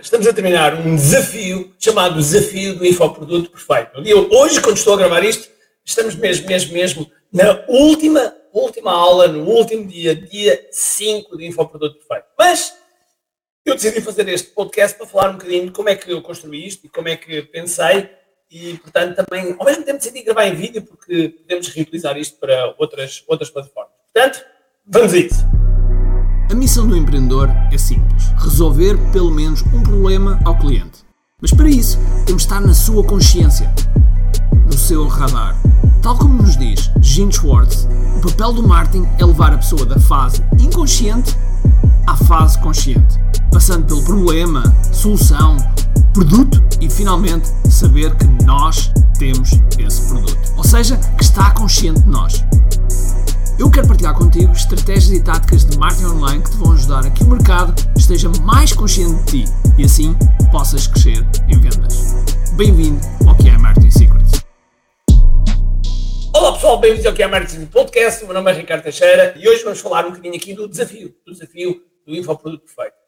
estamos a terminar um desafio chamado Desafio do Infoproduto Perfeito. Hoje, quando estou a gravar isto, estamos mesmo, mesmo, mesmo na última, última aula, no último dia, dia 5 do Infoproduto Perfeito. Mas eu decidi fazer este podcast para falar um bocadinho de como é que eu construí isto e como é que pensei e, portanto, também, ao mesmo tempo decidi gravar em vídeo porque podemos reutilizar isto para outras, outras plataformas. Portanto, vamos a isso. A missão do empreendedor é simples: resolver pelo menos um problema ao cliente. Mas para isso, temos de estar na sua consciência, no seu radar. Tal como nos diz Gene Schwartz, o papel do marketing é levar a pessoa da fase inconsciente à fase consciente, passando pelo problema, solução, produto e finalmente saber que nós temos esse produto. Ou seja, que está consciente de nós. Eu quero partilhar contigo estratégias e táticas de marketing online que te vão ajudar a que o mercado esteja mais consciente de ti e assim possas crescer em vendas. Bem-vindo ao que é Marketing Secrets. Olá pessoal, bem-vindos ao que é Marketing Podcast. O meu nome é Ricardo Teixeira e hoje vamos falar um bocadinho aqui do desafio, do desafio do Infoproduto Perfeito.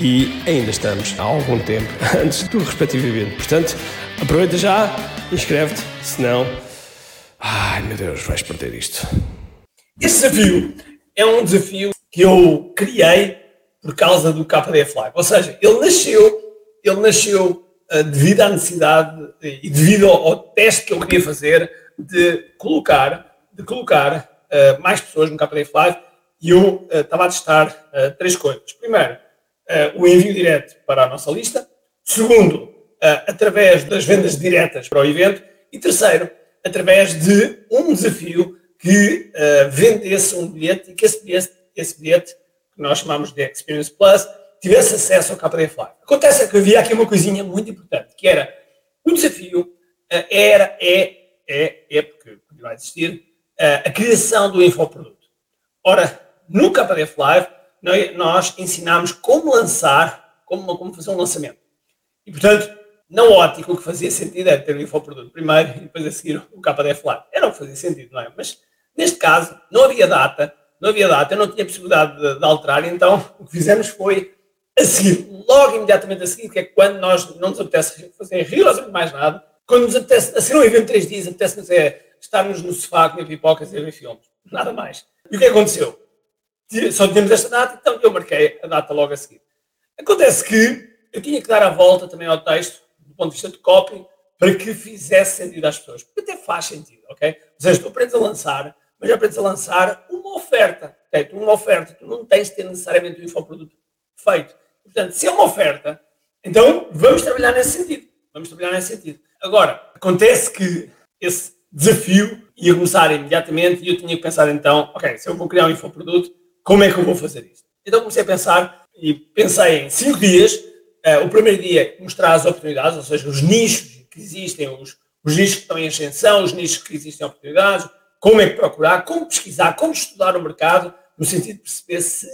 e ainda estamos há algum tempo antes do respectivo evento. Portanto, aproveita já, inscreve-te, senão. Ai meu Deus, vais perder isto. Este desafio é um desafio que eu criei por causa do KDF Live. Ou seja, ele nasceu, ele nasceu uh, devido à necessidade e devido ao, ao, teste que eu queria fazer de colocar, de colocar uh, mais pessoas no KDF Live e eu uh, estava a testar três coisas. Primeiro, o envio direto para a nossa lista. Segundo, uh, através das vendas diretas para o evento. E terceiro, através de um desafio que uh, vendesse um bilhete e que esse bilhete, esse bilhete, que nós chamamos de Experience Plus, tivesse acesso ao KDF Live. Acontece que havia aqui uma coisinha muito importante, que era o desafio era, é, é, é, porque vai existir, a criação do infoproduto. Ora, no KDF Live, nós ensinámos como lançar, como, como fazer um lançamento. E, portanto, na ótica, o que fazia sentido era ter o infoproduto primeiro e depois a seguir o KDF lá. Era o que fazia sentido, não é? Mas, neste caso, não havia data, não havia data, eu não tinha possibilidade de, de alterar, então o que fizemos foi a seguir, logo imediatamente a seguir, que é quando nós não nos apetece fazer rigorosamente mais nada, quando nos apetece, a ser um evento de três dias, apetece-nos é estarmos no sofá, comer pipocas e ver filmes. Nada mais. E o que aconteceu? Só tínhamos esta data, então eu marquei a data logo a seguir. Acontece que eu tinha que dar a volta também ao texto, do ponto de vista de copy, para que fizesse sentido às pessoas. Porque até faz sentido, ok? Ou seja, tu aprendes a lançar, mas aprendes a lançar uma oferta. Okay? Tu, uma oferta, tu não tens de ter necessariamente o infoproduto feito. Portanto, se é uma oferta, então vamos trabalhar nesse sentido. Vamos trabalhar nesse sentido. Agora, acontece que esse desafio ia começar imediatamente e eu tinha que pensar então, ok, se eu vou criar um infoproduto, como é que eu vou fazer isto? Então comecei a pensar e pensei em cinco dias. Uh, o primeiro dia mostrar as oportunidades, ou seja, os nichos que existem, os, os nichos que estão em ascensão, os nichos que existem oportunidades, como é que procurar, como pesquisar, como estudar o mercado, no sentido de perceber se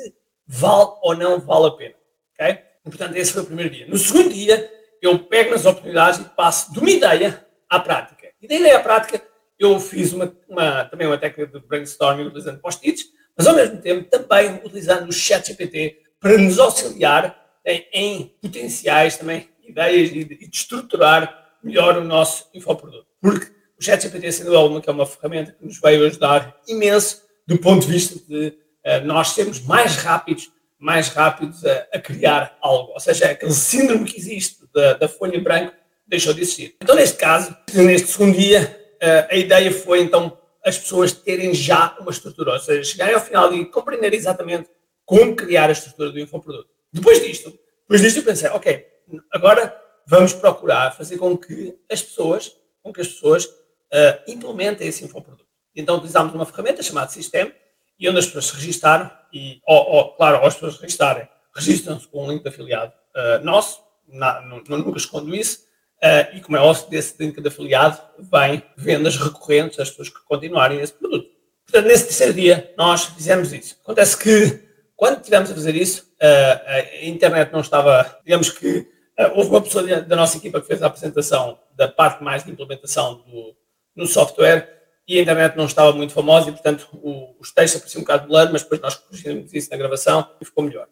vale ou não vale a pena. Okay? E, portanto, esse foi o primeiro dia. No segundo dia, eu pego nas oportunidades e passo de uma ideia à prática. E da ideia à prática, eu fiz uma, uma também uma técnica de brainstorming utilizando post-its, mas ao mesmo tempo também utilizando o chat GPT para nos auxiliar em, em potenciais também ideias e de, de, estruturar melhor o nosso infoproduto. Porque o chat GPT, sendo alguma que é uma ferramenta que nos veio ajudar imenso do ponto de vista de uh, nós sermos mais rápidos, mais rápidos a, a, criar algo. Ou seja, aquele síndrome que existe da, da folha branca, deixou de existir. Então, neste caso, neste segundo dia, eh, a ideia foi então as pessoas terem já uma estrutura, ou seja, chegarem ao final e compreender exatamente como criar a estrutura do infoproduto. Depois disto, depois disto eu pensei, ok, agora vamos procurar fazer com que as pessoas, com que as pessoas uh, implementem esse infoproduto. Então utilizámos uma ferramenta chamada Sistema, e onde as pessoas se registaram, e, ou, ou, claro, ao as pessoas registarem, registram-se com um link de afiliado uh, nosso, na, no, nunca escondo isso, uh, e como é óbvio, desse link de afiliado vem vendas recorrentes das pessoas que continuarem esse produto. Portanto, nesse terceiro dia, nós fizemos isso. Acontece que, quando tivemos a fazer isso, uh, a internet não estava, digamos que, houve uma pessoa da nossa equipa que fez a apresentação da parte mais de implementação do, no software, e a internet não estava muito famosa e, portanto, o, os textos apareciam um bocado blur, mas depois nós corrigimos isso na gravação e ficou melhor.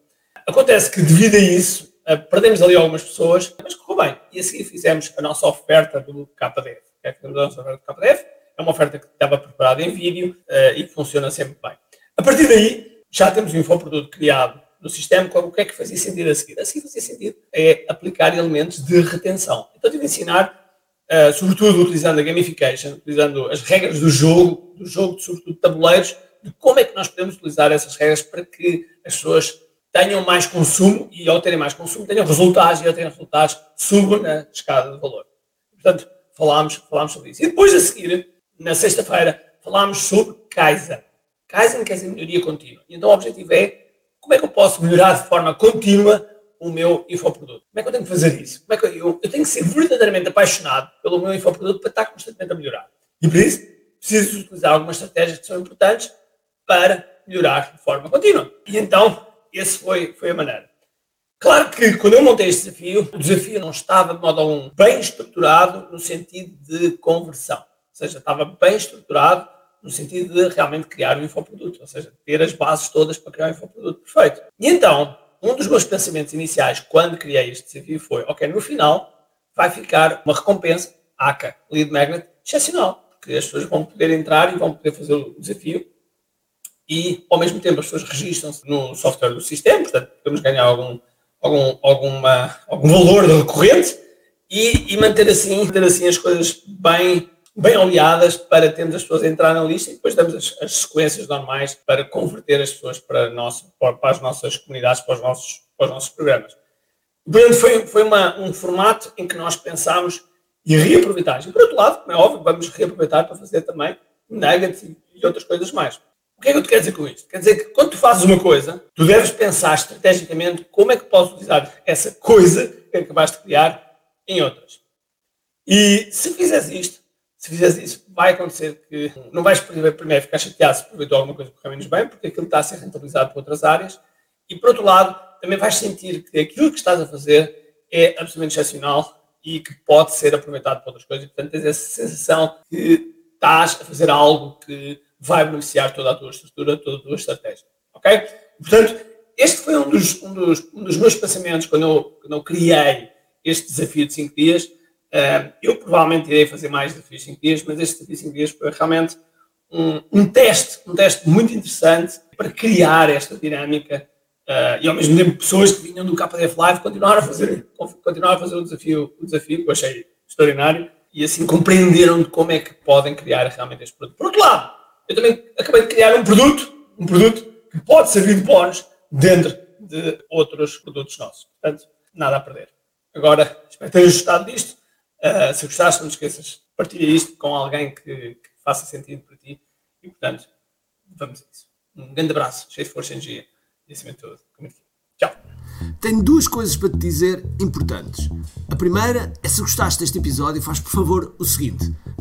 Acontece que, devido a isso, perdemos ali algumas pessoas, mas correu bem. E a seguir fizemos a nossa oferta do KDF. É, fizemos a nossa oferta do KDF. É uma oferta que estava preparada em vídeo uh, e que funciona sempre bem. A partir daí, já temos um infoproduto criado no sistema. O que é que fazia sentido a seguir? A seguir fazia sentido é aplicar elementos de retenção. Então, tive de ensinar Uh, sobretudo utilizando a gamification, utilizando as regras do jogo, do jogo, de, sobretudo tabuleiros, de como é que nós podemos utilizar essas regras para que as pessoas tenham mais consumo e, ao terem mais consumo, tenham resultados e, ao terem resultados, subam na escada de valor. Portanto, falámos, falámos sobre isso. E depois, a seguir, na sexta-feira, falámos sobre Kaizen. Kaizen quer dizer melhoria contínua. Então o objetivo é como é que eu posso melhorar de forma contínua o meu infoproduto. Como é que eu tenho que fazer isso? Como é que eu, eu, eu tenho que ser verdadeiramente apaixonado pelo meu infoproduto para estar constantemente a melhorar. E por isso, preciso utilizar algumas estratégias que são importantes para melhorar de forma contínua. E então, esse foi, foi a maneira. Claro que quando eu montei este desafio, o desafio não estava de modo algum bem estruturado no sentido de conversão. Ou seja, estava bem estruturado no sentido de realmente criar um infoproduto, ou seja, ter as bases todas para criar um infoproduto perfeito. E então, um dos meus pensamentos iniciais quando criei este desafio foi, ok, no final vai ficar uma recompensa, ACA, Lead Magnet, excepcional, porque as pessoas vão poder entrar e vão poder fazer o desafio e, ao mesmo tempo, as pessoas registram-se no software do sistema, portanto, podemos ganhar algum, algum, alguma, algum valor recorrente e, e manter, assim, manter assim as coisas bem bem oleadas para termos as pessoas a entrar na lista e depois damos as, as sequências normais para converter as pessoas para, nosso, para, as nossas comunidades, para os nossos, para os nossos programas. Foi, foi uma, um formato em que nós pensámos e reaproveitar. E por outro lado, como é óbvio, vamos reaproveitar para fazer também nuggets e outras coisas mais. O que é que eu te quero dizer com isto? Quer dizer que quando tu fazes uma coisa, tu deves pensar estrategicamente como é que podes utilizar essa coisa que acabaste de criar em outras. E se fizeres isto, se fizeres isso, vai acontecer que não vais primeiro ficar chateado se aproveitou alguma coisa por menos bem, porque aquilo está a ser rentabilizado por outras áreas, e por outro lado, também vais sentir que aquilo que estás a fazer é absolutamente excepcional e que pode ser aproveitado por outras coisas. Portanto, tens essa sensação que estás a fazer algo que vai beneficiar toda a tua estrutura, toda a tua estratégia. Ok? Portanto, este foi um dos, um dos, um dos meus pensamentos quando eu, quando eu criei este desafio de 5 dias Uh, eu provavelmente irei fazer mais desafios de 5 dias, mas este desafio de 5 dias foi realmente um, um, teste, um teste muito interessante para criar esta dinâmica uh, e ao mesmo tempo pessoas que vinham do KDF Live continuaram a fazer, continuaram a fazer o desafio, o desafio que eu achei extraordinário e assim compreenderam de como é que podem criar realmente este produto. Por outro lado, eu também acabei de criar um produto, um produto que pode servir de bónus dentro de outros produtos nossos. Portanto, nada a perder. Agora, espero ter ajustado disto Uh, se gostaste, não te esqueças, partilha isto com alguém que, que, faça sentido para ti. E, portanto, vamos a isso. Um grande abraço, cheio de força e energia. E, acima de tudo, Tchau. Tenho duas coisas para te dizer importantes. A primeira é se gostaste deste episódio, faz por favor o seguinte: